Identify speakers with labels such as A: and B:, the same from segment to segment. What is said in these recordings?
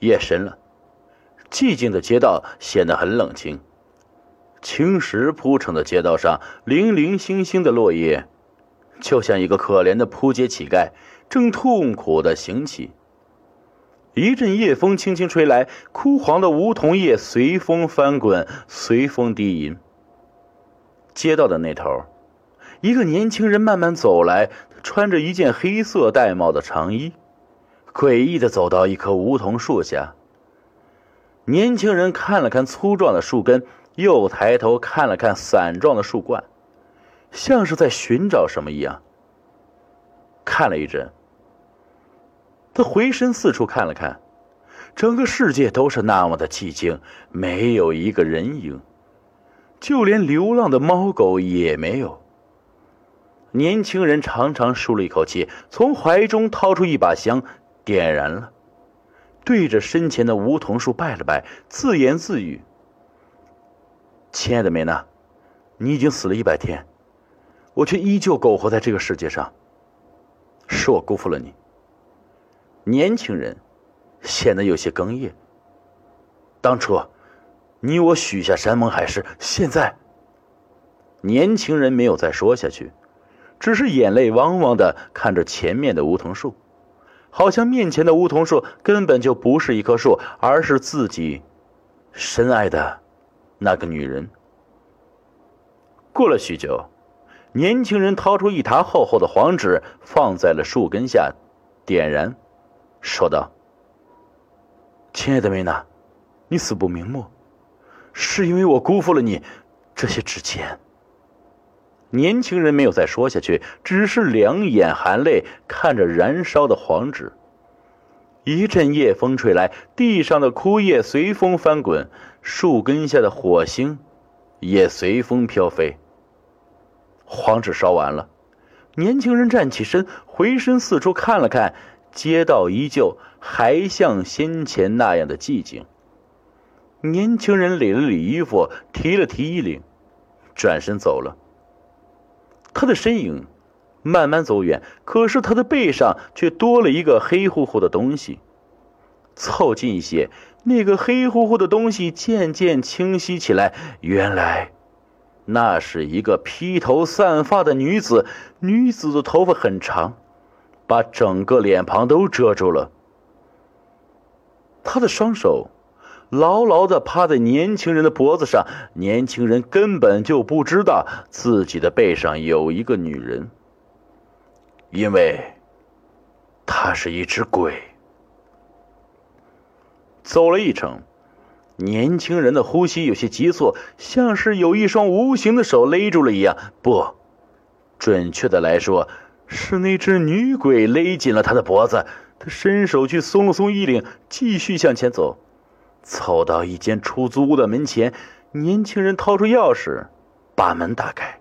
A: 夜深了，寂静的街道显得很冷清。青石铺成的街道上，零零星星的落叶，就像一个可怜的扑街乞丐，正痛苦的行乞。一阵夜风轻轻吹来，枯黄的梧桐叶随风翻滚，随风低吟。街道的那头，一个年轻人慢慢走来，穿着一件黑色玳瑁的长衣，诡异的走到一棵梧桐树下。年轻人看了看粗壮的树根。又抬头看了看伞状的树冠，像是在寻找什么一样。看了一阵，他回身四处看了看，整个世界都是那么的寂静，没有一个人影，就连流浪的猫狗也没有。年轻人长长舒了一口气，从怀中掏出一把香，点燃了，对着身前的梧桐树拜了拜，自言自语。亲爱的梅娜，你已经死了一百天，我却依旧苟活在这个世界上。是我辜负了你。年轻人显得有些哽咽。当初你我许下山盟海誓，现在……年轻人没有再说下去，只是眼泪汪汪的看着前面的梧桐树，好像面前的梧桐树根本就不是一棵树，而是自己深爱的。那个女人。过了许久，年轻人掏出一沓厚厚的黄纸，放在了树根下，点燃，说道：“亲爱的梅娜，你死不瞑目，是因为我辜负了你。这些纸钱。”年轻人没有再说下去，只是两眼含泪看着燃烧的黄纸。一阵夜风吹来，地上的枯叶随风翻滚，树根下的火星也随风飘飞。黄纸烧完了，年轻人站起身，回身四处看了看，街道依旧还像先前那样的寂静。年轻人理了理衣服，提了提衣领，转身走了。他的身影。慢慢走远，可是他的背上却多了一个黑乎乎的东西。凑近一些，那个黑乎乎的东西渐渐清晰起来。原来，那是一个披头散发的女子。女子的头发很长，把整个脸庞都遮住了。她的双手牢牢的趴在年轻人的脖子上，年轻人根本就不知道自己的背上有一个女人。因为，他是一只鬼。走了一程，年轻人的呼吸有些急促，像是有一双无形的手勒住了一样。不，准确的来说，是那只女鬼勒紧了他的脖子。他伸手去松了松衣领，继续向前走。走到一间出租屋的门前，年轻人掏出钥匙，把门打开。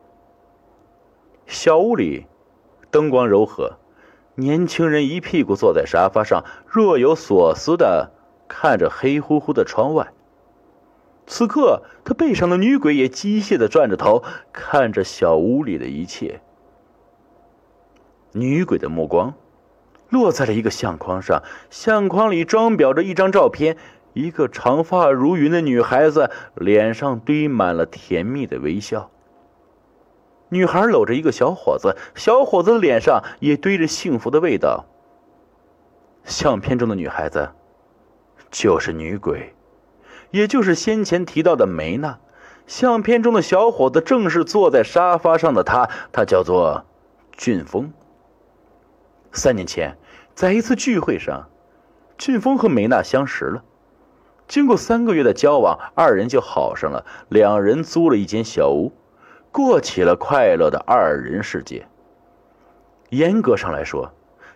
A: 小屋里。灯光柔和，年轻人一屁股坐在沙发上，若有所思的看着黑乎乎的窗外。此刻，他背上的女鬼也机械的转着头，看着小屋里的一切。女鬼的目光落在了一个相框上，相框里装裱着一张照片，一个长发如云的女孩子，脸上堆满了甜蜜的微笑。女孩搂着一个小伙子，小伙子的脸上也堆着幸福的味道。相片中的女孩子，就是女鬼，也就是先前提到的梅娜。相片中的小伙子正是坐在沙发上的他，他叫做俊峰。三年前，在一次聚会上，俊峰和梅娜相识了。经过三个月的交往，二人就好上了。两人租了一间小屋。过起了快乐的二人世界。严格上来说，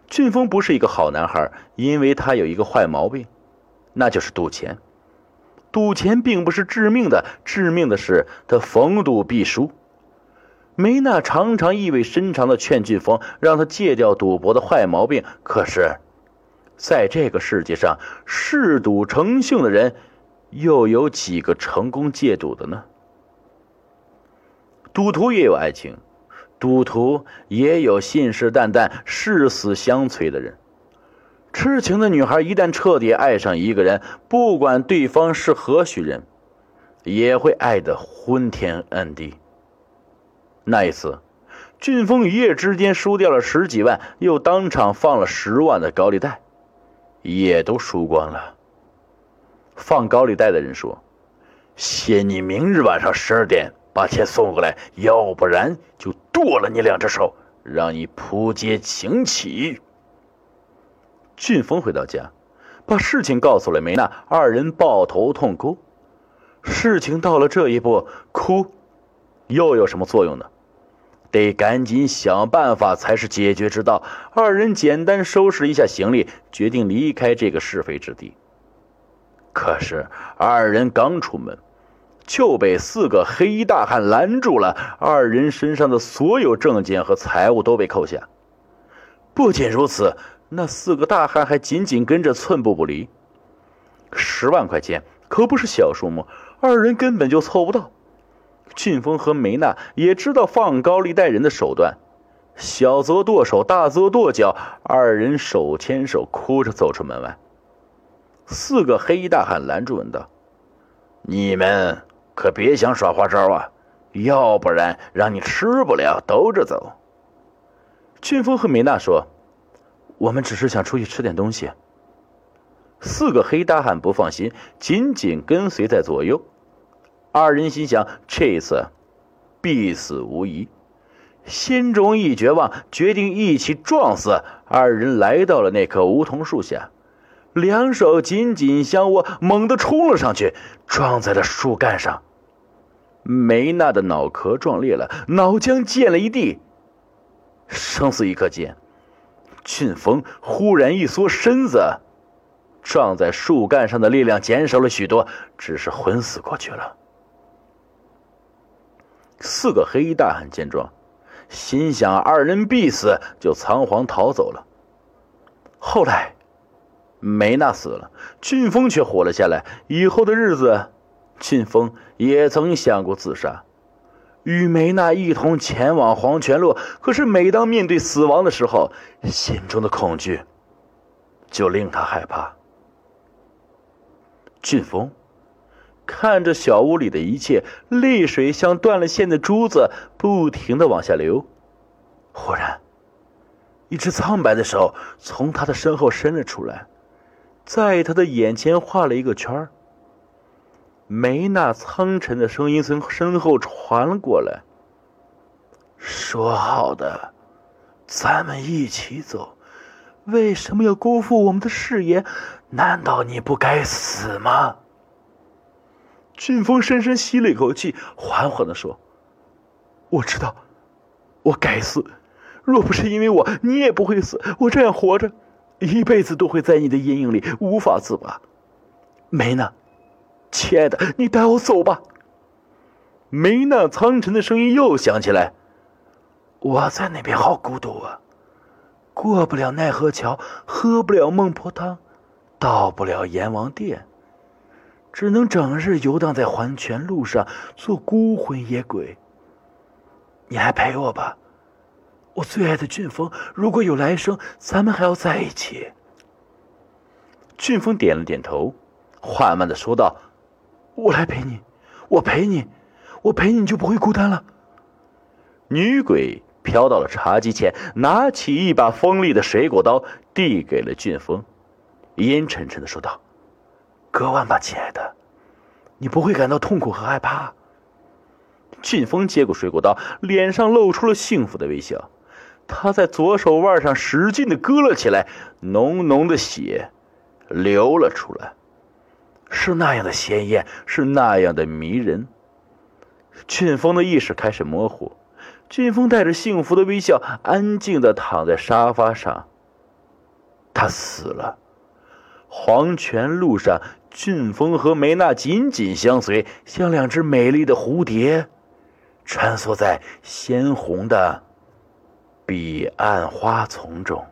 A: 俊峰不是一个好男孩，因为他有一个坏毛病，那就是赌钱。赌钱并不是致命的，致命的是他逢赌必输。梅娜常常意味深长的劝俊峰，让他戒掉赌博的坏毛病。可是，在这个世界上，嗜赌成性的人，又有几个成功戒赌的呢？赌徒也有爱情，赌徒也有信誓旦旦、誓死相随的人。痴情的女孩一旦彻底爱上一个人，不管对方是何许人，也会爱得昏天暗地。那一次，俊峰一夜之间输掉了十几万，又当场放了十万的高利贷，也都输光了。放高利贷的人说：“限你明日晚上十二点把钱送过来，要不然就剁了你两只手，让你扑街请起。”俊峰回到家，把事情告诉了梅娜，二人抱头痛哭。事情到了这一步，哭又有什么作用呢？得赶紧想办法才是解决之道。二人简单收拾一下行李，决定离开这个是非之地。可是二人刚出门，就被四个黑衣大汉拦住了。二人身上的所有证件和财物都被扣下。不仅如此。那四个大汉还紧紧跟着，寸步不离。十万块钱可不是小数目，二人根本就凑不到。俊峰和梅娜也知道放高利贷人的手段，小则剁手，大则剁脚。二人手牵手，哭着走出门外。四个黑衣大汉拦住，问道：“你们可别想耍花招啊，要不然让你吃不了兜着走。”俊峰和梅娜说。我们只是想出去吃点东西。四个黑大汉不放心，紧紧跟随在左右。二人心想，这次必死无疑，心中一绝望，决定一起撞死。二人来到了那棵梧桐树下，两手紧紧相握，猛地冲了上去，撞在了树干上。梅娜的脑壳撞裂了，脑浆溅了一地。生死一刻间。俊峰忽然一缩身子，撞在树干上的力量减少了许多，只是昏死过去了。四个黑衣大汉见状，心想二人必死，就仓皇逃走了。后来，梅娜死了，俊峰却活了下来。以后的日子，俊峰也曾想过自杀。与梅娜一同前往黄泉路，可是每当面对死亡的时候，心中的恐惧就令他害怕。俊峰看着小屋里的一切，泪水像断了线的珠子，不停的往下流。忽然，一只苍白的手从他的身后伸了出来，在他的眼前画了一个圈儿。梅娜苍沉的声音从身后传了过来：“说好的，咱们一起走，为什么要辜负我们的誓言？难道你不该死吗？”俊峰深深吸了一口气，缓缓的说：“我知道，我该死。若不是因为我，你也不会死。我这样活着，一辈子都会在你的阴影里无法自拔。”梅娜。亲爱的，你带我走吧。梅娜苍沉的声音又响起来：“我在那边好孤独啊，过不了奈何桥，喝不了孟婆汤，到不了阎王殿，只能整日游荡在黄泉路上，做孤魂野鬼。你来陪我吧，我最爱的俊峰。如果有来生，咱们还要在一起。”俊峰点了点头，缓慢的说道。我来陪你，我陪你，我陪你，就不会孤单了。女鬼飘到了茶几前，拿起一把锋利的水果刀，递给了俊峰，阴沉沉的说道：“割腕吧，亲爱的，你不会感到痛苦和害怕。”俊峰接过水果刀，脸上露出了幸福的微笑。他在左手腕上使劲的割了起来，浓浓的血流了出来。是那样的鲜艳，是那样的迷人。俊峰的意识开始模糊，俊峰带着幸福的微笑，安静的躺在沙发上。他死了。黄泉路上，俊峰和梅娜紧紧相随，像两只美丽的蝴蝶，穿梭在鲜红的彼岸花丛中。